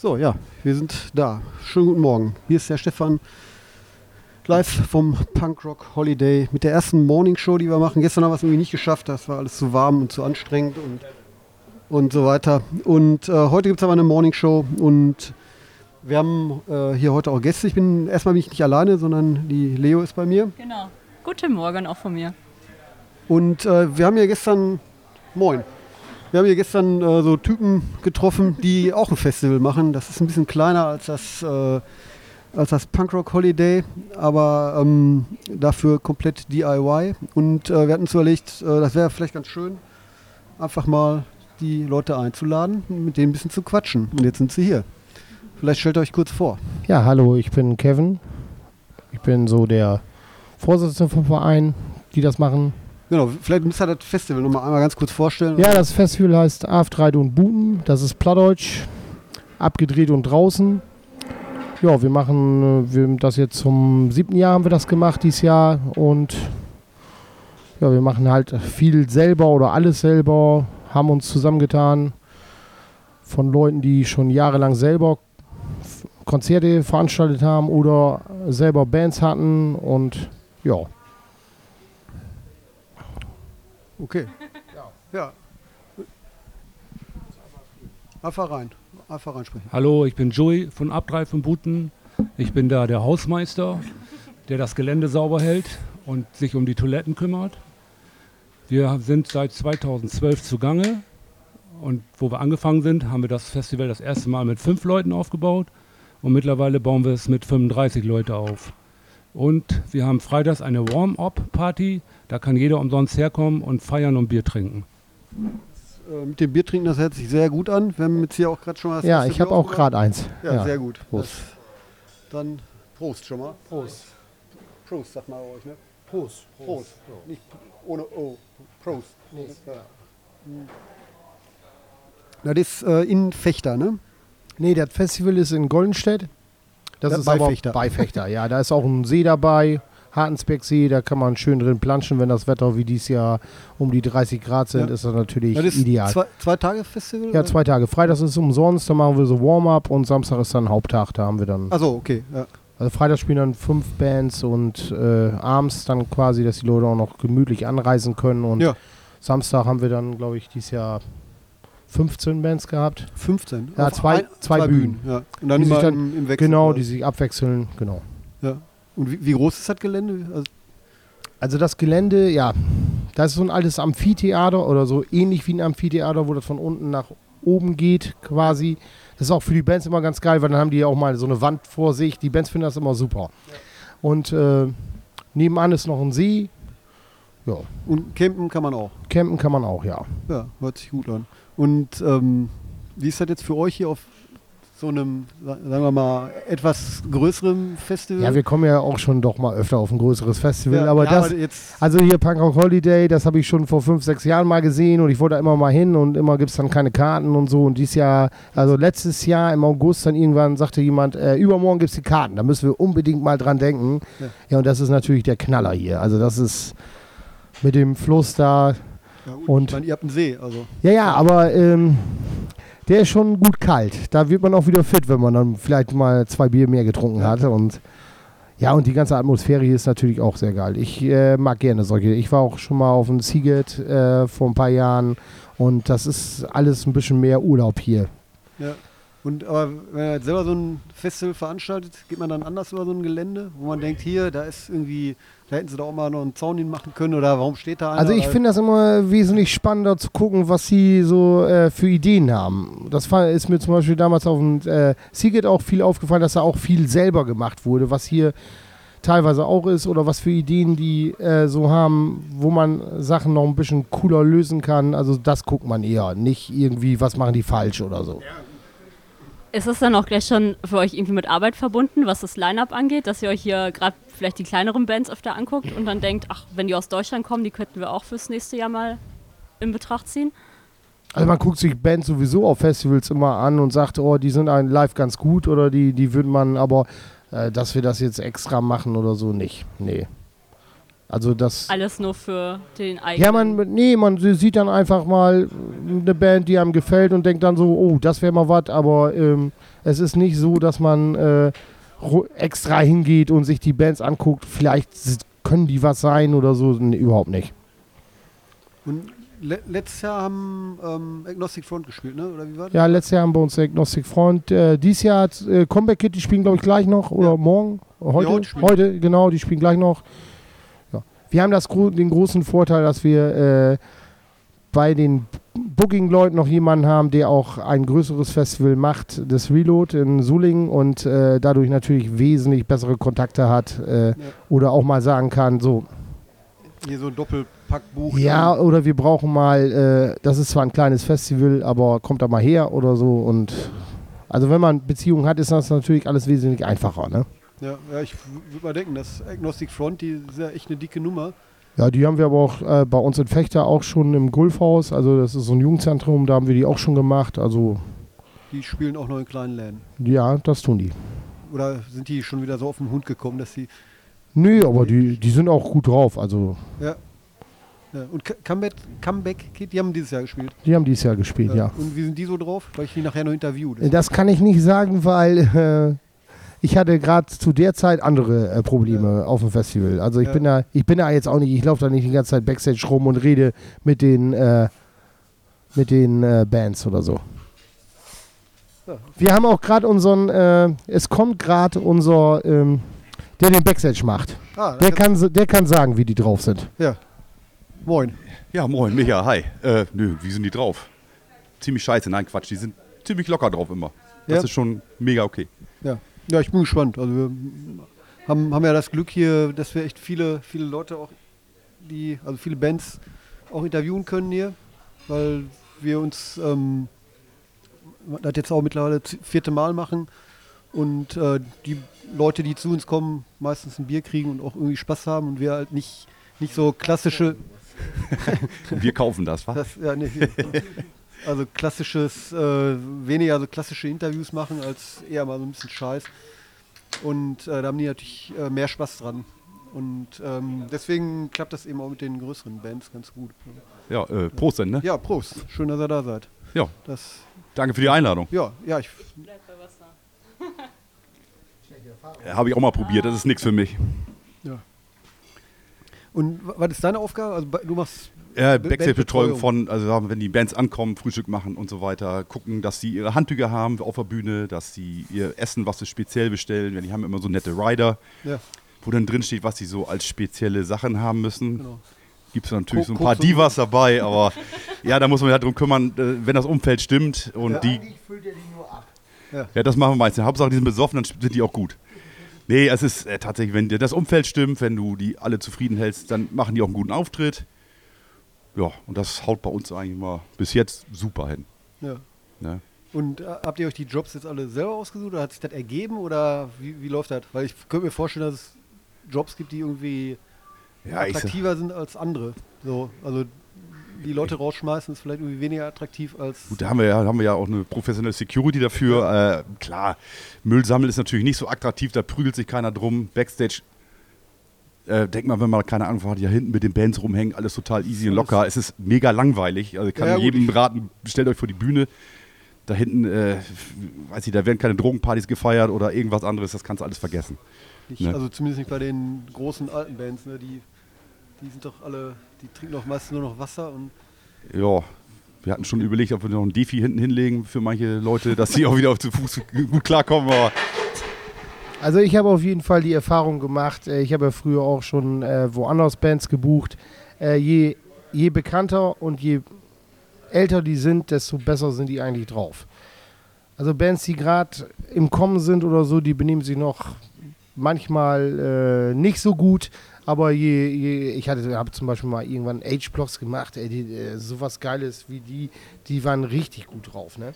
So, ja, wir sind da. Schönen guten Morgen. Hier ist der Stefan live vom Punkrock Holiday mit der ersten Morning Show, die wir machen. Gestern haben wir es irgendwie nicht geschafft, das war alles zu warm und zu anstrengend und, und so weiter. Und äh, heute gibt es aber eine Morning Show und wir haben äh, hier heute auch Gäste. Ich bin erstmal bin ich nicht alleine, sondern die Leo ist bei mir. Genau. Guten Morgen auch von mir. Und äh, wir haben ja gestern, moin, wir haben hier gestern äh, so Typen getroffen, die auch ein Festival machen. Das ist ein bisschen kleiner als das, äh, als das Punkrock Holiday, aber ähm, dafür komplett DIY. Und äh, wir hatten uns überlegt, äh, das wäre vielleicht ganz schön, einfach mal die Leute einzuladen, mit denen ein bisschen zu quatschen. Und jetzt sind sie hier. Vielleicht stellt ihr euch kurz vor. Ja, hallo, ich bin Kevin. Ich bin so der Vorsitzende vom Verein, die das machen. Genau, vielleicht müsst ihr das Festival nochmal einmal ganz kurz vorstellen. Ja, das Festival heißt Aftreit und Buten. Das ist Plattdeutsch, abgedreht und draußen. Ja, wir machen äh, wir das jetzt zum siebten Jahr haben wir das gemacht dieses Jahr und ja, wir machen halt viel selber oder alles selber, haben uns zusammengetan von Leuten, die schon jahrelang selber Konzerte veranstaltet haben oder selber Bands hatten und ja. Okay. Ja. Einfach rein. Einfach reinsprechen. Hallo, ich bin Joey von Abdrei von Buten. Ich bin da der Hausmeister, der das Gelände sauber hält und sich um die Toiletten kümmert. Wir sind seit 2012 zugange und wo wir angefangen sind, haben wir das Festival das erste Mal mit fünf Leuten aufgebaut und mittlerweile bauen wir es mit 35 Leute auf. Und wir haben freitags eine Warm-up-Party, da kann jeder umsonst herkommen und feiern und Bier trinken. Äh, mit dem Bier trinken, das hört sich sehr gut an. Wir haben jetzt hier auch gerade schon was. Ja, ich habe auch gerade eins. Ja, Ja. sehr gut. Prost. Das, dann Prost schon mal. Prost. Prost, sagt mal euch, ne? Prost. Prost. Nicht ohne O. Prost. Ja. Na, das ist äh, in Fechter, ne? Nee, das Festival ist in Goldenstedt. Das Ja, ist bei aber Fechter. bei Fechter. Ja, da ist auch ein See dabei, Hartensbergsee, da kann man schön drin planschen, wenn das Wetter wie dieses Jahr um die 30 Grad sind, Ja. ist das natürlich Das ist ideal. Zwei, zwei Tage Festival? ja, zwei Tage. Freitags ist umsonst, dann machen wir so Warm-up und Samstag ist dann Haupttag, da haben wir dann. Achso, okay. Ja. Also Freitag spielen dann fünf Bands und äh, abends dann quasi, dass die Leute auch noch gemütlich anreisen können und Ja. Samstag haben wir dann, glaube ich, dieses Jahr 15 Bands gehabt. 15. Ja, Auf zwei- zwei Bühnen. Ja. Und dann Die sich immer dann- im, im Wechsel. Genau, oder? die sich abwechseln, genau. Ja. Und wie, wie groß ist das Gelände? Also, Also das Gelände, ja, das ist so ein altes Amphitheater oder so ähnlich wie ein Amphitheater, wo das von unten nach oben geht quasi. Das ist auch für die Bands immer ganz geil, weil dann haben die ja auch mal so eine Wand vor sich. Die Bands finden das immer super. Und äh, nebenan ist noch ein See. Ja, und campen kann man auch. campen kann man auch, ja. Ja, hört sich gut an. Und ähm, wie ist das jetzt für euch hier auf so einem, sa- sagen wir mal, etwas größerem Festival? Ja, wir kommen ja auch schon doch mal öfter auf ein größeres Festival, Ja, aber ja, das, aber Also hier Punkrock Holiday, das habe ich schon vor fünf, sechs Jahren mal gesehen und ich wollte da immer mal hin und immer gibt es dann keine Karten und so. Und dieses Jahr, also letztes Jahr im August dann irgendwann sagte jemand, äh, übermorgen gibt es die Karten, da müssen wir unbedingt mal dran denken. Ja. Ja. und das ist natürlich der Knaller hier. Also das ist mit dem Fluss da. Ja, gut, und- ich meine, ihr habt einen See, also. Ja, ja, aber ähm, der ist schon gut kalt. Da wird man auch wieder fit, wenn man dann vielleicht mal zwei Bier mehr getrunken hat. Und ja, und die ganze Atmosphäre hier ist natürlich auch sehr geil. Ich äh, mag gerne solche. Ich war auch schon mal auf dem Seagate äh, vor ein paar Jahren und das ist alles ein bisschen mehr Urlaub hier. Ja. Und aber wenn er jetzt selber so ein Festival veranstaltet, geht man dann anders über so ein Gelände, wo man denkt, hier, da ist irgendwie, da hätten sie doch auch mal noch einen Zaun hin machen können oder warum steht da einer? Also ich finde das immer wesentlich spannender zu gucken, was sie so äh, für Ideen haben. Das ist mir zum Beispiel damals auf dem äh, Seagate auch viel aufgefallen, dass da auch viel selber gemacht wurde, was hier teilweise auch ist oder was für Ideen die äh, so haben, wo man Sachen noch ein bisschen cooler lösen kann. Also das guckt man eher, nicht irgendwie, was machen die falsch oder so. Ist es dann auch gleich schon für euch irgendwie mit Arbeit verbunden, was das Line-Up angeht, dass ihr euch hier gerade vielleicht die kleineren Bands öfter anguckt und dann denkt, ach, wenn die aus Deutschland kommen, die könnten wir auch fürs nächste Jahr mal in Betracht ziehen? Also man guckt sich Bands sowieso auf Festivals immer an und sagt, oh, die sind ein live ganz gut oder die, die würde man, aber äh, dass wir das jetzt extra machen oder so, nicht. Nee. Also das. Alles nur für den eigenen. Ja, man, nee, man sieht dann einfach mal eine Band, die einem gefällt und denkt dann so, oh, das wäre mal was, aber ähm, es ist nicht so, dass man äh, extra hingeht und sich die Bands anguckt. Vielleicht können die was sein oder so. Nee, überhaupt nicht. Und le letztes Jahr haben ähm, Agnostic Front gespielt, ne? Oder wie war das? Ja, letztes Jahr haben wir uns Agnostic Front. Äh, dieses Jahr hat äh, Comeback Kid, die spielen glaube ich gleich noch oder Ja. morgen. Heute, heute spielen. heute, genau, die spielen gleich noch. Ja. Wir haben das, den großen Vorteil, dass wir äh, bei den Booking-Leuten noch jemanden haben, der auch ein größeres Festival macht, das Reload in Sulingen und äh, dadurch natürlich wesentlich bessere Kontakte hat äh, oder auch mal sagen kann, so, Hier so ein Doppelpackbuch. ja, oder wir brauchen mal, äh, das ist zwar ein kleines Festival, aber kommt da mal her oder so. Und also wenn man Beziehungen hat, ist das natürlich alles wesentlich einfacher. Ne? Ja, ja ich würde mal denken, das Agnostic Front, die ist ja echt eine dicke Nummer. Ja, die haben wir aber auch äh, bei uns in Fechter auch schon im Gulfhaus. Also das ist so ein Jugendzentrum, da haben wir die auch schon gemacht. Also Die spielen auch noch in kleinen Läden. ja, das tun die. Oder sind die schon wieder so auf den Hund gekommen, dass sie. Nö, aber die, die sind auch gut drauf. Also Ja. ja. Und Comeback, Comeback Kid, die haben dieses Jahr gespielt. die haben dieses Jahr gespielt, ja. Und wie sind die so drauf? Weil ich die nachher noch interview. Das Das kann ich nicht sagen, weil äh, ich hatte gerade zu der Zeit andere äh, Probleme auf dem Festival. Also ich Ja. bin da, ich bin da jetzt auch nicht, ich laufe da nicht die ganze Zeit Backstage rum und rede mit den äh, mit den äh, Bands oder so. Ja. Wir haben auch gerade unseren, äh, es kommt gerade unser, ähm, der den Backstage macht. ah, Der kann, der kann sagen, wie die drauf sind. Ja. Moin. Ja, moin, Micha, hi. Äh, nö, wie sind die drauf? Ziemlich scheiße, nein, Quatsch, die sind ziemlich locker drauf immer. Das Ja. ist schon mega okay. Ja. Ja, ich bin gespannt. Also wir haben, haben ja das Glück hier, dass wir echt viele, viele Leute auch, die, also viele Bands auch interviewen können hier, weil wir uns ähm, das jetzt auch mittlerweile z- vierte Mal machen und äh, die Leute, die zu uns kommen, meistens ein Bier kriegen und auch irgendwie Spaß haben und wir halt nicht, nicht so klassische, wir kaufen das, was? das, ja, nee, also klassisches, äh, weniger so klassische Interviews machen als eher mal so ein bisschen Scheiß. Und äh, da haben die natürlich äh, mehr Spaß dran. Und ähm, deswegen klappt das eben auch mit den größeren Bands ganz gut. Ja, äh, Prost denn, ne? Ja, Prost. Schön, dass ihr da seid. Ja, Das, danke für die Einladung. ja, ja, ich, Äh, Habe ich auch mal probiert, das ist nichts für mich. Und wa- was ist deine Aufgabe? Also du machst Ja, Be- Backstage-Betreuung von, also wenn die Bands ankommen, Frühstück machen und so weiter, gucken, dass sie ihre Handtücher haben auf der Bühne, dass sie ihr Essen, was sie speziell bestellen, die haben immer so nette Rider, ja, wo dann drin steht, was sie so als spezielle Sachen haben müssen. genau. Gibt es natürlich Ko- so ein paar Divas dabei, aber ja, da muss man sich halt drum kümmern, äh, wenn das Umfeld stimmt und Ja. die. füllt er die nur ab. Ja, das machen wir meistens. Hauptsache, die sind besoffen, dann sind die auch gut. Nee, es ist äh, tatsächlich, wenn dir das Umfeld stimmt, wenn du die alle zufrieden hältst, dann machen die auch einen guten Auftritt. Ja, und das haut bei uns eigentlich mal bis jetzt super hin. Ja. Ne? Und äh, habt ihr euch die Jobs jetzt alle selber ausgesucht oder hat sich das ergeben oder wie, wie läuft das? Weil ich könnte mir vorstellen, dass es Jobs gibt, die irgendwie Ja, sag- attraktiver sind als andere. So, also die Leute rausschmeißen ist vielleicht irgendwie weniger attraktiv als. Gut, da haben wir, ja, haben wir ja auch eine professionelle Security dafür. Äh, klar, Müll sammeln ist natürlich nicht so attraktiv, da prügelt sich keiner drum. Backstage, äh, denk mal, wenn man keine Ahnung hat, ja hinten mit den Bands rumhängen, alles total easy und locker. Es ist mega langweilig. Also ich kann Ja, gut, jedem ich- raten, stellt euch vor die Bühne. Da hinten, äh, weiß ich, da werden keine Drogenpartys gefeiert oder irgendwas anderes, das kannst du alles vergessen. nicht, ne. Also zumindest nicht bei den großen alten Bands, ne? Die, die sind doch alle, die trinken doch meistens nur noch Wasser und Ja, wir hatten schon überlegt, ob wir noch ein Defi hinten hinlegen für manche Leute, dass sie auch wieder auf zu Fuß gut klarkommen. Aber Also ich habe auf jeden Fall die Erfahrung gemacht, äh, ich habe ja früher auch schon äh, woanders Bands gebucht. Äh, je, je bekannter und je älter die sind, desto besser sind die eigentlich drauf. Also Bands, die gerade im Kommen sind oder so, die benehmen sich noch manchmal äh, nicht so gut. Aber je, je ich hatte, habe zum Beispiel mal irgendwann Age-Blocks gemacht, ey, die, äh, sowas Geiles wie die, die waren richtig gut drauf, ne?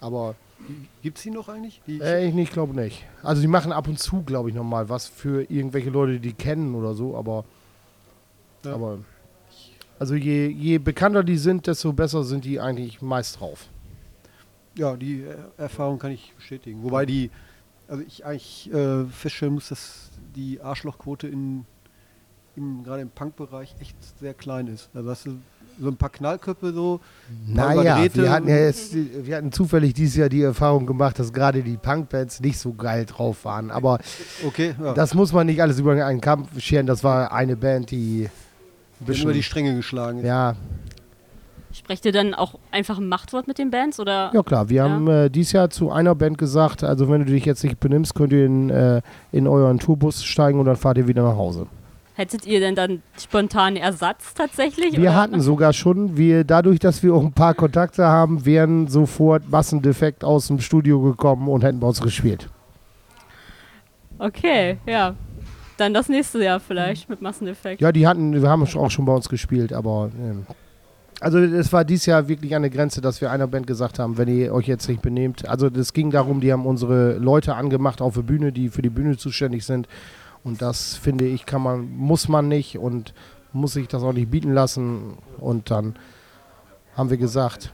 Aber gibt es die noch eigentlich? Die, äh, ich nicht, glaube nicht. Also die machen ab und zu, glaube ich, nochmal was für irgendwelche Leute, die kennen oder so, aber, Ja. aber also je, je bekannter die sind, desto besser sind die eigentlich meist drauf. Ja, die äh, Erfahrung kann ich bestätigen. Wobei die, also ich eigentlich äh, feststellen muss, dass die Arschlochquote in im, gerade im Punk-Bereich echt sehr klein ist. Also hast du so ein paar Knallköpfe so. Naja, wir hatten ja jetzt, wir hatten zufällig dieses Jahr die Erfahrung gemacht, dass gerade die Punkbands nicht so geil drauf waren. Aber Okay, ja. das muss man nicht alles über einen Kampf scheren. Das war eine Band, die ein Wird über die Stränge geschlagen ist. ja, Sprecht ihr dann auch einfach ein Machtwort mit den Bands oder? ja klar. Wir Ja. haben äh, dieses Jahr zu einer Band gesagt, also wenn du dich jetzt nicht benimmst, könnt ihr in, äh, in euren Tourbus steigen und dann fahrt ihr wieder nach Hause. Hättet ihr denn dann spontan Ersatz tatsächlich? Wir oder? hatten sogar schon, wir, dadurch, dass wir auch ein paar Kontakte haben, wären sofort Massendefekt aus dem Studio gekommen und hätten bei uns gespielt. Okay, ja. Dann das nächste Jahr vielleicht mit Masseneffekt. Ja, die hatten, wir haben auch schon bei uns gespielt, aber ähm, also es war dieses Jahr wirklich an der Grenze, dass wir einer Band gesagt haben, wenn ihr euch jetzt nicht benehmt. Also es ging darum, die haben unsere Leute angemacht auf der Bühne, die für die Bühne zuständig sind. Und das finde ich, kann man, muss man nicht und muss sich das auch nicht bieten lassen. Und dann haben wir gesagt,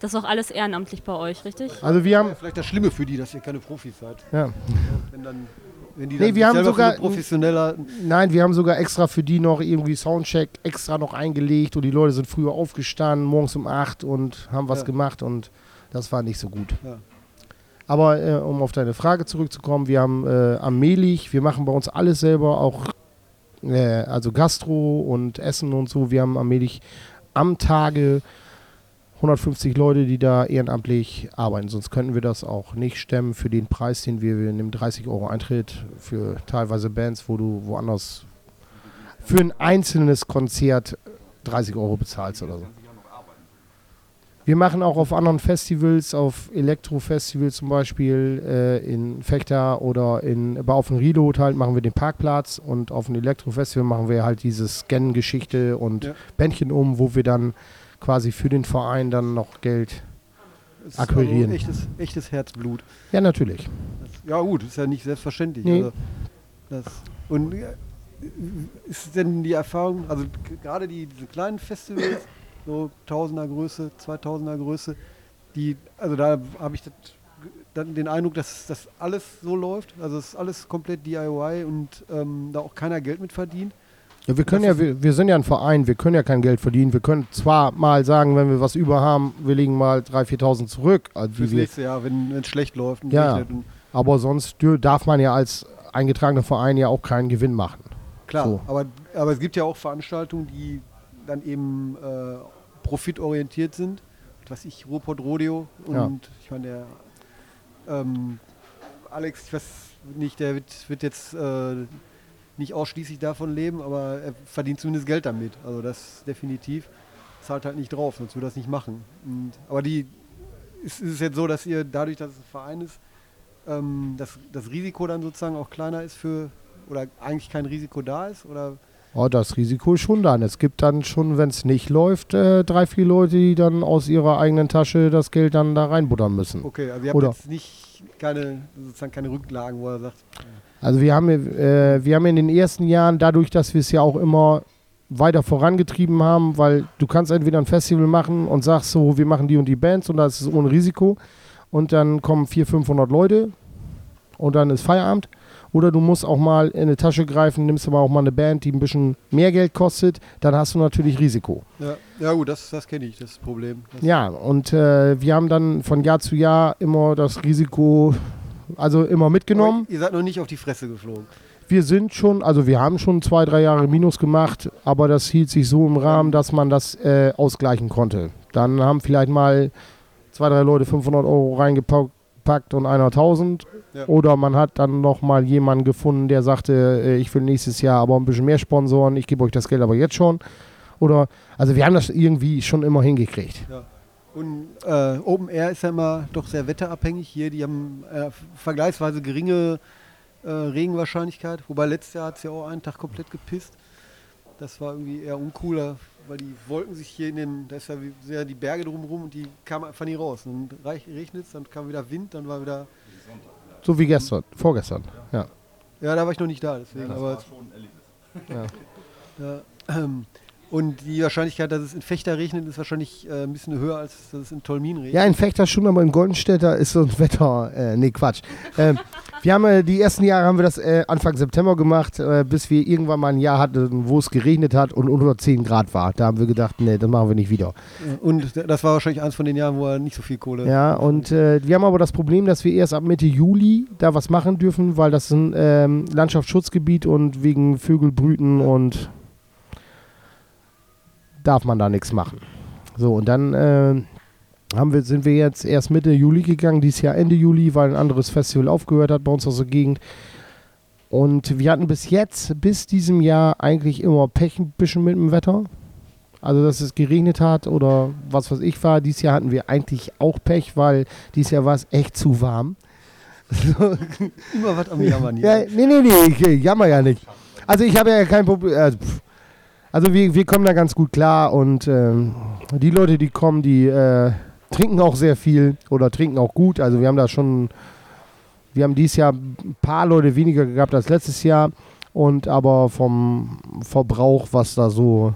Das ist auch alles ehrenamtlich bei euch, richtig? also wir haben, Ja, vielleicht das Schlimme für die, dass ihr keine Profis seid. ja, Wenn, dann, wenn die Nee, dann wir haben sogar- professioneller. Nein, wir haben sogar extra für die noch irgendwie Soundcheck extra noch eingelegt und die Leute sind früher aufgestanden, morgens um 8 und haben was Ja. gemacht und das war nicht so gut. Ja. Aber äh, um auf deine Frage zurückzukommen, wir haben äh, am Mehlig, wir machen bei uns alles selber, auch äh, also Gastro und Essen und so. Wir haben am Mehlig am Tage 150 Leute, die da ehrenamtlich arbeiten. Sonst könnten wir das auch nicht stemmen für den Preis, den wir, wir nehmen 30 Euro Eintritt für teilweise Bands, wo du woanders für ein einzelnes Konzert 30 Euro bezahlst oder so. Wir machen auch auf anderen Festivals, auf Elektro-Festivals zum Beispiel äh, in Fechter oder in, aber auf dem Reload halt machen wir den Parkplatz und auf dem Elektro-Festival machen wir halt diese Scan-Geschichte und Ja. Bändchen um, wo wir dann quasi für den Verein dann noch Geld. Es Akquirieren. Also echtes, echtes Herzblut. Ja, natürlich. Ja, gut, ist ja nicht selbstverständlich. Nee. Also, das, und äh, ist denn die Erfahrung, also gerade die, diese kleinen Festivals, so Tausender Größe, 2000er Größe, die, also da habe ich das, dann den Eindruck, dass das alles so läuft. Also es ist alles komplett DIY und ähm, da auch keiner Geld mit verdient. Ja, wir können Das ja, wir, wir sind ja ein Verein, wir können ja kein Geld verdienen. Wir können zwar mal sagen, wenn wir was über haben, wir legen mal 3.000, 4.000 zurück, also Fürs nächste Jahr, wenn es schlecht läuft Ja. Und, aber sonst darf man ja als eingetragener Verein ja auch keinen Gewinn machen. Klar, So. aber, aber es gibt ja auch Veranstaltungen, die dann eben äh, profitorientiert sind. Was ich, Ruhrpott Rodeo und Ja. ich meine, der ähm, Alex, ich weiß nicht, der wird, wird jetzt äh, nicht ausschließlich davon leben, aber er verdient zumindest Geld damit. Also das definitiv. Zahlt halt nicht drauf, sonst würde das nicht machen. Und, aber die ist, ist es jetzt so, dass ihr dadurch, dass es ein Verein ist, ähm, das, das Risiko dann sozusagen auch kleiner ist für, oder eigentlich kein Risiko da ist? Oder Oh, das Risiko ist schon da. Und Es gibt dann schon, wenn es nicht läuft, äh, drei, vier Leute, die dann aus ihrer eigenen Tasche das Geld dann da reinbuttern müssen. okay, also ihr habt Oder- jetzt nicht keine, sozusagen keine Rücklagen, wo er sagt, Also wir haben, äh, wir haben in den ersten Jahren, dadurch, dass wir es ja auch immer weiter vorangetrieben haben, weil du kannst entweder ein Festival machen und sagst so, wir machen die und die Bands und das ist ohne Risiko und dann kommen 400, 500 Leute und dann ist Feierabend. Oder du musst auch mal in eine Tasche greifen, nimmst aber auch mal eine Band, die ein bisschen mehr Geld kostet, dann hast du natürlich Risiko. ja, ja gut, das, das kenne ich, das Problem. Das, Ja, und äh, wir haben dann von Jahr zu Jahr immer das Risiko, also immer mitgenommen. Aber Ihr seid noch nicht auf die Fresse geflogen. Wir sind schon, also wir haben schon zwei, drei Jahre Minus gemacht, aber das hielt sich so im Rahmen, dass man das äh, ausgleichen konnte. Dann haben vielleicht mal zwei, drei Leute 500 Euro reingepackt und einer 1000. Ja. Oder man hat dann noch mal jemanden gefunden, der sagte, äh, ich will nächstes Jahr aber ein bisschen mehr Sponsoren, ich gebe euch das Geld aber jetzt schon. Oder, also wir haben das irgendwie schon immer hingekriegt. Und äh, Open Air ist ja immer doch sehr wetterabhängig. Hier, die haben äh, vergleichsweise geringe äh, Regenwahrscheinlichkeit. Wobei letztes Jahr hat es ja auch einen Tag komplett gepisst. Das war irgendwie eher uncooler, weil die Wolken sich hier in den, da ist ja sehr die Berge drumherum und die kamen einfach nie raus. Dann regnet es, dann kam wieder Wind, dann war wieder. So wie gestern, vorgestern. Ja. Ja, da war ich noch nicht da, deswegen. aber Ja. Ja, ähm, und die Wahrscheinlichkeit, dass es in Fechter regnet, ist wahrscheinlich äh, ein bisschen höher, als dass es in Tolmin regnet. Ja, in Fechter schon, aber in Goldenstädter ist so ein Wetter. Äh, nee, Quatsch. Ähm, Wir haben äh, die ersten Jahre haben wir das äh, Anfang September gemacht, äh, bis wir irgendwann mal ein Jahr hatten, wo es geregnet hat und unter 10 Grad war. Da haben wir gedacht, nee, das machen wir nicht wieder. Und das war wahrscheinlich eins von den Jahren, wo er nicht so viel Kohle. Ja, und äh, wir haben aber das Problem, dass wir erst ab Mitte Juli da was machen dürfen, weil das ist ein ähm, Landschaftsschutzgebiet und wegen Vögelbrüten und darf man da nichts machen. So, und dann äh, haben wir, sind wir jetzt erst Mitte Juli gegangen, dieses Jahr Ende Juli, weil ein anderes Festival aufgehört hat bei uns aus der Gegend. Und wir hatten bis jetzt, bis diesem Jahr eigentlich immer Pech ein bisschen mit dem Wetter. Also, dass es geregnet hat oder was weiß ich war. Dieses Jahr hatten wir eigentlich auch Pech, weil dieses Jahr war es echt zu warm. Immer was am Jammern Ja, hier. nee, nee, nee, ich, jammer ja nicht. Also ich habe ja kein Problem. Also, pff. Also wir, wir kommen da ganz gut klar und ähm, die Leute, die kommen, die äh, trinken auch sehr viel oder trinken auch gut. Also wir haben da schon, wir haben dieses Jahr ein paar Leute weniger gehabt als letztes Jahr und aber vom Verbrauch, was da so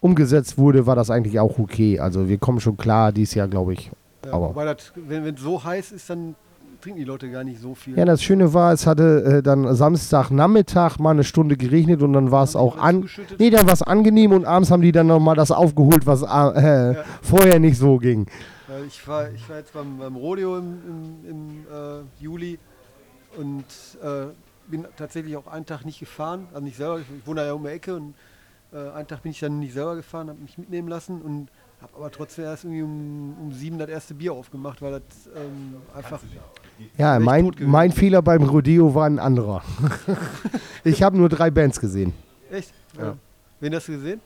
umgesetzt wurde, war das eigentlich auch okay. Also wir kommen schon klar dieses Jahr, glaube ich. Ja, aber- wobei das, wenn es so heiß ist, dann trinken die Leute gar nicht so viel. Ja, das Schöne war, es hatte äh, dann Samstagnachmittag mal eine Stunde geregnet und dann war es auch an. Nee, dann war es angenehm und abends haben die dann nochmal das aufgeholt, was äh, Ja. vorher nicht so ging. Weil ich, war, ich war jetzt beim, beim Rodeo im, im, im äh, Juli und äh, bin tatsächlich auch einen Tag nicht gefahren, also nicht selber, ich, ich wohne da ja um die Ecke und äh, einen Tag bin ich dann nicht selber gefahren, habe mich mitnehmen lassen und habe aber trotzdem erst irgendwie um, um sieben das erste Bier aufgemacht, weil das ähm, einfach Ja, mein, mein Fehler beim Rodeo war ein anderer. ich habe nur drei Bands gesehen. echt. Ja. Wen hast du gesehen?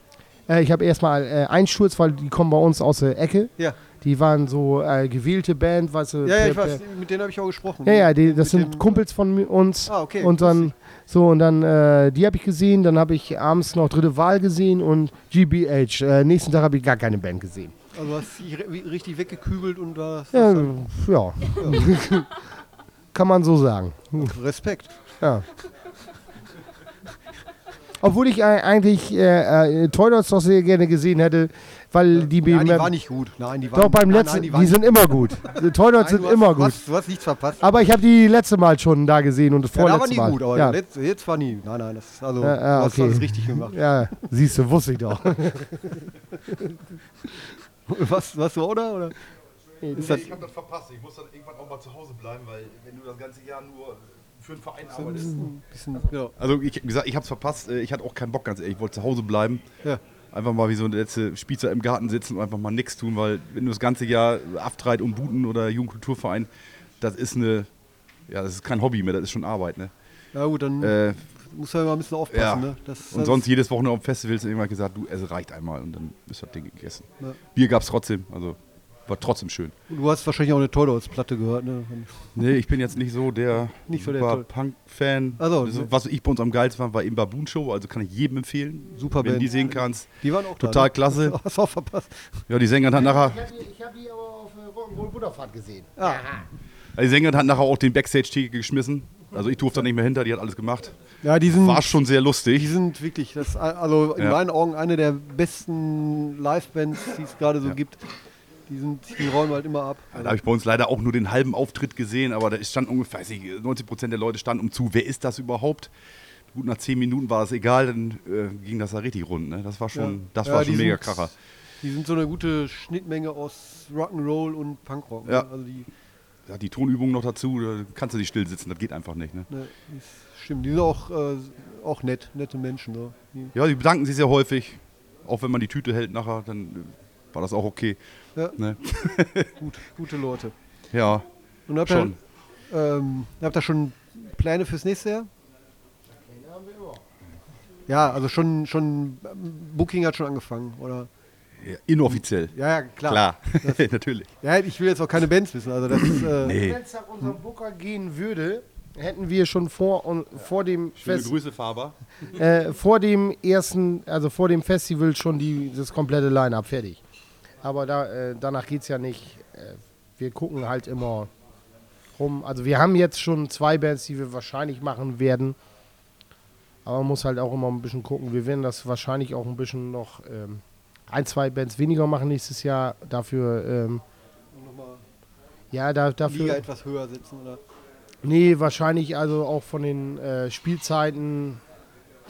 Äh, ich habe erstmal äh, Einsturz, weil die kommen bei uns aus der Ecke. Ja. Die waren so äh, gewählte Band, weißt du. Ja, ja, ich weiß, mit denen habe ich auch gesprochen. Ja, ja, die, Mit das sind dem- Kumpels von uns. Ah, okay. Und dann, so, und dann, äh, die habe ich gesehen. Dann habe ich abends noch Dritte Wahl gesehen und GBH. Äh, nächsten Tag habe ich gar keine Band gesehen. Also hast wie- richtig weggekübelt und da Ja, ja. Kann man so sagen. Respekt. Ja. Obwohl ich eigentlich äh, äh, Toy Dots doch sehr gerne gesehen hätte, weil die, Ja, die beim- war nicht gut. Nein, die waren, doch beim nein, letzten, nein, die, die, waren sind immer gut. Die Toy Dots Nein, sind hast, immer gut. hast, du hast nichts verpasst. Aber ich habe die letzte Mal schon da gesehen und das ja, da war vorletzte nie Mal. gut, aber ja. letzt, jetzt war nie. Nein, nein, das ist also Ja, ja, okay. alles richtig gemacht. ja, siehst du, wusste ich doch. Was, was du oder? oder? Das, ich habe das verpasst. Ich muss dann irgendwann auch mal zu Hause bleiben, weil wenn du das ganze Jahr nur für einen Verein arbeitest. ein bisschen, ja. Also ich wie gesagt, ich habe es verpasst. Äh, Ich hatte auch keinen Bock, ganz ehrlich. Ich wollte zu Hause bleiben. Ja. Einfach mal wie so eine letzte Spießer im Garten sitzen und einfach mal nichts tun, weil wenn du das ganze Jahr Aftreit und Buten oder Jugendkulturverein, das ist eine, ja, das ist kein Hobby mehr, das ist schon Arbeit, ne? ja gut, dann Äh, muss man immer ein bisschen aufpassen. ja. Ne? Das, und das, sonst jedes Wochenende auf Festivals irgendwann gesagt, du, es reicht einmal und dann ist das Ding gegessen. Ja. Bier gab es trotzdem, also war trotzdem schön. Du hast wahrscheinlich auch eine Tolldots-Platte gehört. Ne? Nee, ich bin jetzt nicht so der, Nicht so der Punk-Fan. So, Also. Was ich bei uns am geilsten fand, war eben Baboon Show, also kann ich jedem empfehlen. Super Wenn du Band. die sehen kannst. Die waren auch Total da. klasse. Ne? Hast du auch verpasst. Ja, die Sängerin hat nachher, Ich habe die aber auf äh, Rock'n'Roll Butterfahrt gesehen. Ah, die Sängerin hat nachher auch den Backstage-Theke geschmissen. Also ich durfte da nicht mehr hinter, die hat alles gemacht. ja, die sind, War schon sehr die lustig. sind wirklich, das, also in Ja. meinen Augen eine der besten Live-Bands, die es gerade so Ja. gibt. Die, sind, die räumen halt immer ab. Da habe ich bei uns leider auch nur den halben Auftritt gesehen, aber da stand ungefähr, weiß ich, 90 Prozent der Leute standen um zu. Wer ist das überhaupt? Gut, nach 10 Minuten war es egal, dann äh, ging das da richtig rund. Ne? Das war schon, Ja. das Ja, war schon mega Kracher. Die sind so eine gute Schnittmenge aus Rock'n'Roll und Punkrock. Ja. Ne? Also die, Ja, die Tonübung noch dazu, da kannst du nicht still sitzen, das geht einfach nicht. Ne? ne, stimmt, die sind auch, äh, auch nett, nette Menschen. Ne? Die, Ja, die bedanken sich sehr häufig. Auch wenn man die Tüte hält nachher, dann äh, war das auch okay. Ja. Ne? gut, gute Leute. Ja, Und habt schon. ihr, ähm, habt ihr schon Pläne fürs nächste Jahr? Ja, also schon, schon Booking hat schon angefangen, oder? Ja, inoffiziell. Ja, ja, klar. Klar, natürlich. Ja, ich will jetzt auch keine Bands wissen. Also das ist, äh, Nee. Wenn es nach unserem Booker gehen würde, hätten wir schon vor, und, vor dem Schöne Fest, Grüße, Faber. äh, vor dem ersten, also vor dem Festival schon die, das komplette Line-Up fertig. Aber da, äh, danach geht es ja nicht. Äh, wir gucken halt immer rum. Also wir haben jetzt schon zwei Bands, die wir wahrscheinlich machen werden. Aber man muss halt auch immer ein bisschen gucken. Wir werden das wahrscheinlich auch ein bisschen noch ähm, ein, zwei Bands weniger machen nächstes Jahr. Dafür, ähm, ja, da, Liga dafür. etwas höher setzen, oder? Nee, wahrscheinlich also auch von den äh, Spielzeiten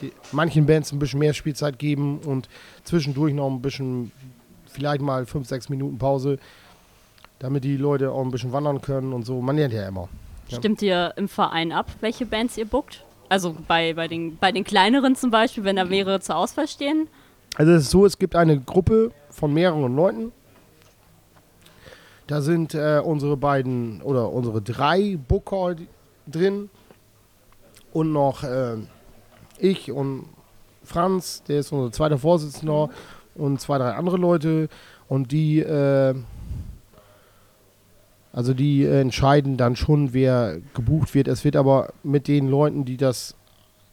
die, manchen Bands ein bisschen mehr Spielzeit geben und zwischendurch noch ein bisschen, vielleicht mal fünf, sechs Minuten Pause, damit die Leute auch ein bisschen wandern können und so. Man lernt ja immer. Ja. Stimmt ihr im Verein ab, welche Bands ihr bookt? Also bei, bei, den, bei den kleineren zum Beispiel, wenn da mehrere zur Auswahl stehen? Also es ist so, es gibt eine Gruppe von mehreren Leuten. Da sind äh, unsere beiden oder unsere drei Booker drin und noch äh, ich und Franz, der ist unser zweiter Vorsitzender und zwei, drei andere Leute und die äh, also die äh, entscheiden dann schon, wer gebucht wird. Es wird aber mit den Leuten, die das,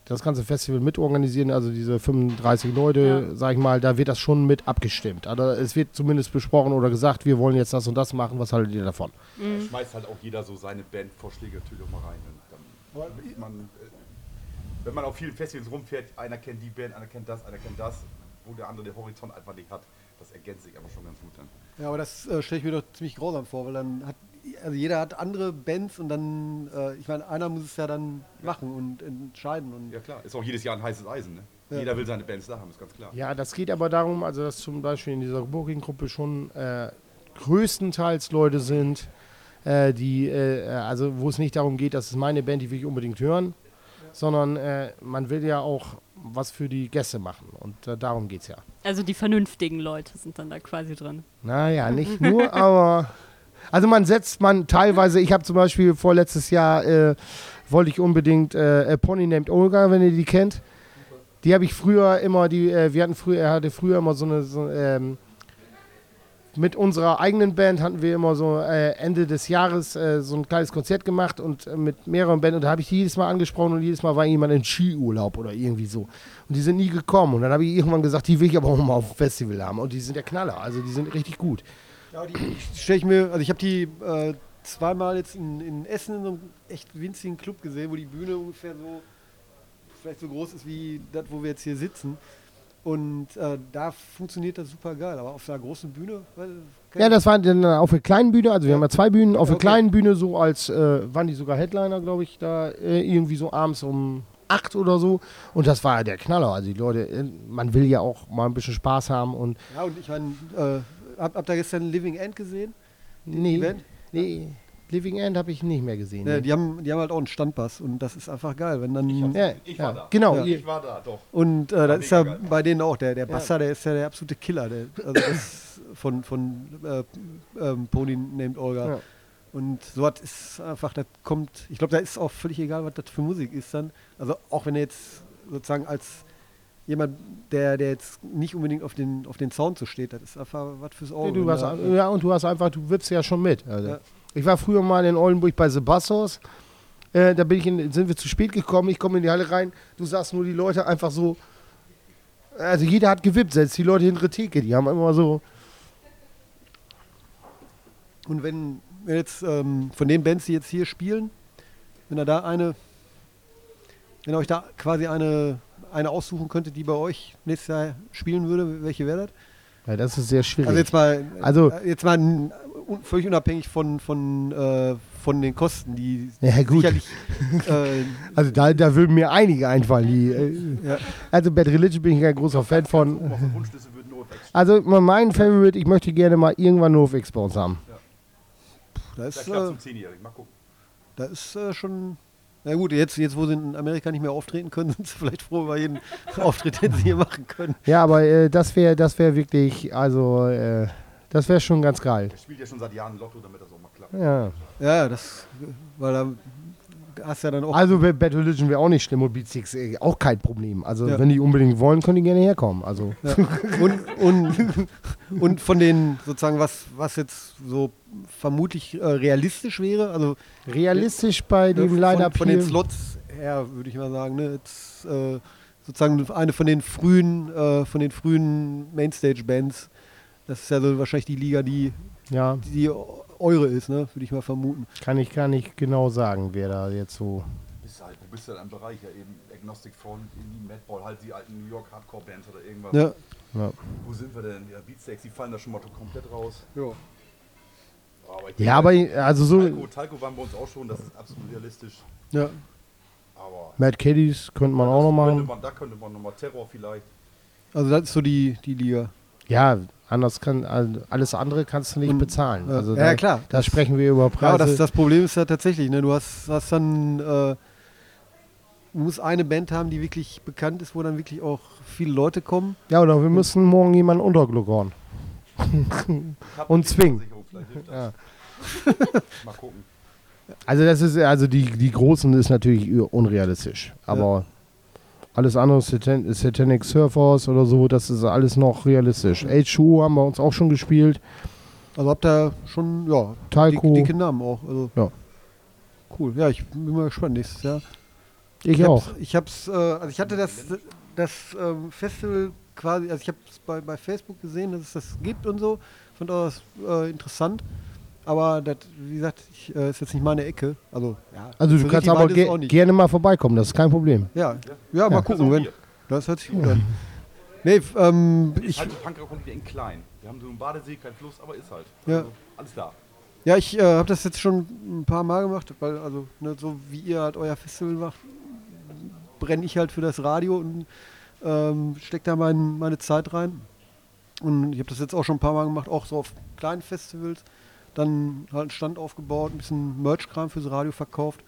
das ganze Festival mitorganisieren, also diese 35 Leute, ja. sag ich mal, da wird das schon mit abgestimmt. Also es wird zumindest besprochen oder gesagt, wir wollen jetzt das und das machen, was haltet ihr davon? Mhm. Da schmeißt halt auch jeder so seine Bandvorschläge natürlich mal rein. Dann, man, äh, wenn man auf vielen Festivals rumfährt, einer kennt die Band, einer kennt das, einer kennt das, wo der andere den Horizont einfach nicht hat. Das ergänzt sich aber schon ganz gut dann. Ja, aber das äh, stelle ich mir doch ziemlich grausam vor, weil dann hat also jeder hat andere Bands und dann, äh, ich meine, einer muss es ja dann ja. machen und entscheiden. Und ja klar, ist auch jedes Jahr ein heißes Eisen. Ne? Ja. Jeder will seine Bands da haben, ist ganz klar. Ja, das geht aber darum, also dass zum Beispiel in dieser Booking-Gruppe schon äh, größtenteils Leute sind, äh, die, äh, also wo es nicht darum geht, dass es meine Band, die will ich unbedingt hören, ja. sondern äh, man will ja auch was für die Gäste machen und äh, darum geht es ja. Also die vernünftigen Leute sind dann da quasi drin. Naja, nicht nur, aber also man setzt man teilweise, ich habe zum Beispiel vorletztes Jahr, äh, wollte ich unbedingt äh, Pony Named Olga, wenn ihr die kennt. Die habe ich früher immer, die, äh, wir hatten früher, er hatte früher immer so eine, so, ähm, mit unserer eigenen Band hatten wir immer so äh, Ende des Jahres äh, so ein kleines Konzert gemacht und äh, mit mehreren Bands und da habe ich die jedes Mal angesprochen und jedes Mal war jemand in Skiurlaub oder irgendwie so. Und die sind nie gekommen und dann habe ich irgendwann gesagt, die will ich aber auch mal auf dem Festival haben und die sind der Knaller, also die sind richtig gut. Ja, die stelle ich mir, also ich habe die äh, zweimal jetzt in, in, Essen in so einem echt winzigen Club gesehen, wo die Bühne ungefähr so, vielleicht so groß ist wie das, wo wir jetzt hier sitzen. Und äh, da funktioniert das super geil, aber auf einer großen Bühne. ja, das war dann auf der kleinen Bühne, also wir haben ja zwei Bühnen, auf der okay. kleinen Bühne so als, äh, waren die sogar Headliner, glaube ich, da äh, irgendwie so abends um acht oder so. Und das war der Knaller. Also die Leute, äh, man will ja auch mal ein bisschen Spaß haben und. Ja, und ich meine, äh, Habt, habt ihr gestern Living End gesehen? nee, Event? nee. Living End habe ich nicht mehr gesehen. Ja, die, haben, die haben halt auch einen Standbass und das ist einfach geil, wenn dann. Ich, ja, ich war ja, da. Genau. Ja. Ich war da, doch. Und äh, das ist ja geil. bei denen auch, der, der Basser, der ist ja der absolute Killer. Der, also das von von äh, ähm, Pony named Olga. Und so was ist einfach, das kommt, ich glaube, da ist auch völlig egal, was das für Musik ist dann. Also auch wenn er jetzt sozusagen als jemand, der, der jetzt nicht unbedingt auf den, auf den Sound so steht. Das ist einfach was fürs Auge. Nee, du hast, ja, und du hast einfach, du wippst ja schon mit. Also. Ich war früher mal in Oldenburg bei Sebastos. Äh, da bin ich in, sind wir zu spät gekommen. Ich komme in die Halle rein. Du sahst nur die Leute einfach so. Also jeder hat gewippt, selbst die Leute hintere Theke, die haben immer so. Und wenn jetzt ähm, von den Bands, die jetzt hier spielen, wenn er da eine, wenn euch da quasi eine eine aussuchen könnte, die bei euch nächstes Jahr spielen würde, welche wäre das? Ja, das ist sehr schwierig. Also jetzt mal, also jetzt mal völlig unabhängig von, von, äh, von den Kosten, die ja, gut. sicherlich. Äh, also da, da würden mir einige einfallen. Die, äh, ja. Also Bad Religion bin ich ein großer Fan von. Also mein Favorite, ich möchte gerne mal irgendwann NoFX bei uns haben. Ja. Das ist, äh, da ist äh, schon na gut, jetzt, jetzt wo sie in Amerika nicht mehr auftreten können, sind sie vielleicht froh über jeden Auftritt, den sie hier machen können. Ja, aber äh, das wäre das wär wirklich, also äh, das wäre schon ganz geil. Er spielt ja schon seit Jahren Lotto, damit das auch mal klappt. Ja, ja das, weil da hast ja dann auch. Also Bad Religion wäre auch nicht schlimm und Beat Six äh, auch kein Problem. Also ja. wenn die unbedingt wollen, können die gerne herkommen. Also. Ja. Und, und, und von den sozusagen, was, was jetzt so vermutlich äh, realistisch wäre, also realistisch bei äh, dem Line-Up von, von den Slots her, würde ich mal sagen, ne, jetzt, äh, sozusagen eine von den frühen, äh, von den frühen Mainstage-Bands. Das ist ja so wahrscheinlich die Liga, die, ja. die eure ist, ne? würde ich mal vermuten. Kann ich gar nicht genau sagen, wer da jetzt so. Halt, du bist ja im Bereich ja eben Agnostic Front, Indie, Madball, halt die alten New York Hardcore-Bands oder irgendwas. Ja. ja. Wo sind wir denn? Ja, Beatsteaks, die fallen da schon mal komplett raus. Ja. Aber ich Ja, aber also so Talco, Talco waren bei uns auch schon, das ist absolut realistisch. Ja. Aber Mad Caddies könnte man auch noch könnte machen. man, da könnte man nochmal Terror vielleicht. Also das ist so die, die Liga. Ja, anders kann also alles andere kannst du nicht Und- bezahlen. Ja, Also ja, da, klar. Da sprechen wir über Ja, Preise. das, das Problem ist ja tatsächlich, ne? du hast, hast dann, äh, du musst eine Band haben, die wirklich bekannt ist, wo dann wirklich auch viele Leute kommen. ja, oder wir müssen morgen jemanden untergluckern. Und zwingen. Ja. Mal gucken. Also das ist also die, die großen ist natürlich unrealistisch. Aber alles andere, Satan Satanic Surfers oder so, das ist alles noch realistisch. H2 haben wir uns auch schon gespielt. Also habt ihr schon, ja, Talco. dick, dicke Namen auch. Also, Ja. Cool. Ja, ich bin mal gespannt nächstes Jahr. Ich auch. Hab's, ich hab's, äh, also ich hatte das, das ähm, Festival quasi, also ich habe es bei, bei Facebook gesehen, dass es das gibt und so. Fand auch das äh, interessant. Aber das, wie gesagt, ich, äh, ist jetzt nicht meine Ecke. Also, ja, Also so du kannst aber ge gerne mal vorbeikommen, das ist kein Problem. Ja, ja, mal Das gucken. Wenn, das hört sich gut an. Nee, ähm, Ist ich, halt so Punkrock und in klein. Wir haben so einen Badesee, kein Fluss, aber ist halt. Ja. Also, alles da. ja, ich äh, habe das jetzt schon ein paar Mal gemacht, weil, also, ne, so wie ihr halt euer Festival macht, brenne ich halt für das Radio und ähm, stecke da mein, meine Zeit rein. Und ich habe das jetzt auch schon ein paar Mal gemacht, auch so auf kleinen Festivals. Dann halt einen Stand aufgebaut, ein bisschen Merch-Kram fürs Radio verkauft,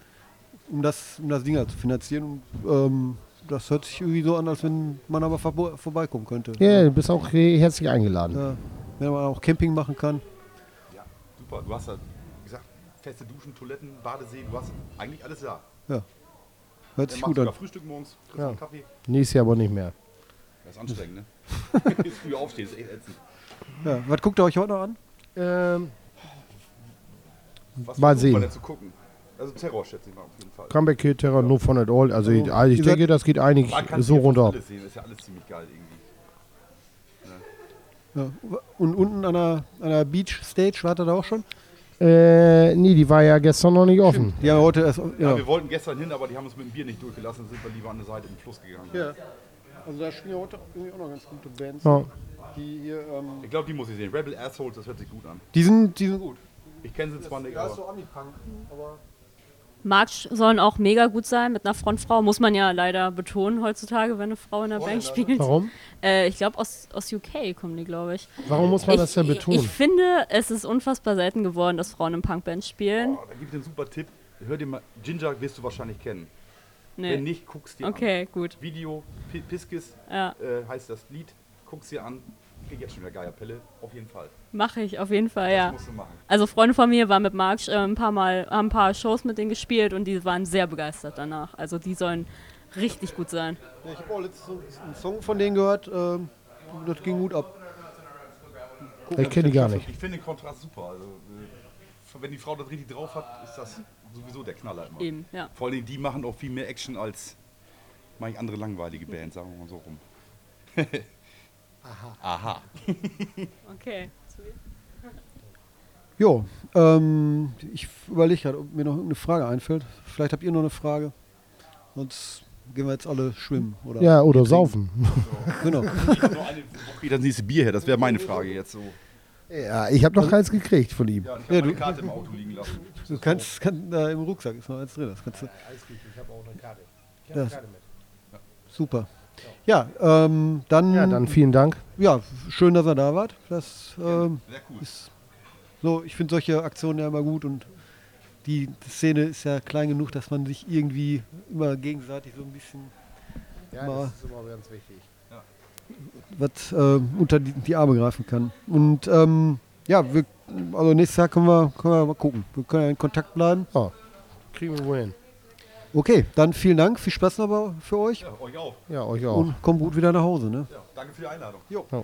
um das, um das Ding halt zu finanzieren. Und, ähm, das hört sich irgendwie so an, als wenn man aber vorbeikommen könnte. Ja, du bist auch he- herzlich eingeladen. Ja, wenn man auch Camping machen kann. Ja, super. Du hast ja, wie gesagt, feste Duschen, Toiletten, Badesee, du hast eigentlich alles da. Hört Dann sich gut an. Frühstück morgens, kriegst Ja. einen Kaffee. Nächstes Jahr aber nicht mehr. Das ist anstrengend, ne? Jetzt früh aufstehen, ist echt ätzend. Ja, was guckt ihr euch heute noch an? Ähm, Was Mal sehen. zu gucken? Also Terror schätze ich mal auf jeden Fall. Comeback Kid Terror, No Fun at All. Also, ich, also ich denke, das geht eigentlich so runter. Alles sehen, ist ja alles ziemlich geil irgendwie. Ja. Und unten an der, an der Beach Stage wart ihr da auch schon? Äh, nee, die war ja gestern noch nicht offen. Die haben heute erst. Ja. Ja. wir wollten gestern hin, aber die haben uns mit dem Bier nicht durchgelassen, sind wir lieber an der Seite im Fluss gegangen. ja. Also da spielen ja heute irgendwie auch noch ganz gute Bands. Ja. Die hier. Ähm, Ich glaube, die muss ich sehen. Rebel Assholes, das hört sich gut an. die, sind, die sind gut. Ich kenne sie zwar nicht, Ja, aber so Ami-Punk, aber. March sollen auch mega gut sein mit einer Frontfrau. Muss man ja leider betonen heutzutage, wenn eine Frau in der Band spielt. Warum? Äh, ich glaube, aus, aus UK kommen die, glaube ich. Warum muss man ich, das denn betonen? Ich finde, es ist unfassbar selten geworden, dass Frauen in Punkbands spielen. oh, da gibt es einen super Tipp. Hör dir mal, Ginger wirst du wahrscheinlich kennen. Wenn Nee. nicht, guckst dir Okay, gut. an. Video, P Piskis Ja, äh, heißt das Lied. Guckst dir an. Krieg jetzt schon wieder Geierpelle. Auf jeden Fall. mache ich auf jeden Fall, Das ja. musst du machen. Also Freunde von mir waren mit March äh, ein paar Mal, haben ein paar Shows mit denen gespielt und die waren sehr begeistert danach. Also die sollen richtig gut sein. Ja, ich habe auch letztens einen Song von denen gehört. Ähm, das ging gut ab. Ich kenne die gar nicht. Ich finde den Kontrast super. Also, äh, wenn die Frau das richtig drauf hat, ist das sowieso der Knaller immer. Eben, ja. Vor allem, die machen auch viel mehr Action als manche andere langweilige Bands, sagen wir mal so rum. Aha. Aha. Okay. Jo, ähm, ich überlege gerade, ob mir noch irgendeine Frage einfällt. Vielleicht habt ihr noch eine Frage. Sonst gehen wir jetzt alle schwimmen. Oder? Ja, oder saufen. Genau. Wo kriegt das nächste Bier her? Das wäre meine Frage jetzt so. Ja, ich habe noch keins gekriegt von ihm. Ja, ich Ja, habe meine du- Karte im Auto liegen lassen. Du kannst, kann, da im Rucksack ist noch eins drin. Das kannst du, Ich habe auch eine Karte. Ich eine Karte super. Ja, ähm, dann, Ja, dann vielen Dank. ja, schön, dass ihr da wart. Das ähm, Sehr cool. ist so, ich finde solche Aktionen ja immer gut und die Szene ist ja klein genug, dass man sich irgendwie immer gegenseitig so ein bisschen Ja, das ist immer ganz wichtig. was äh, unter die, die Arme greifen kann. Und ähm, ja, wir, also nächstes Jahr können wir, können wir mal gucken. Wir können ja in Kontakt bleiben. Kriegen wir wohl hin. Okay, dann vielen Dank, viel Spaß aber für euch Ja, euch auch. Ja, euch auch. und kommt gut wieder nach Hause. Ne? Ja, danke für die Einladung. Jo. Ja.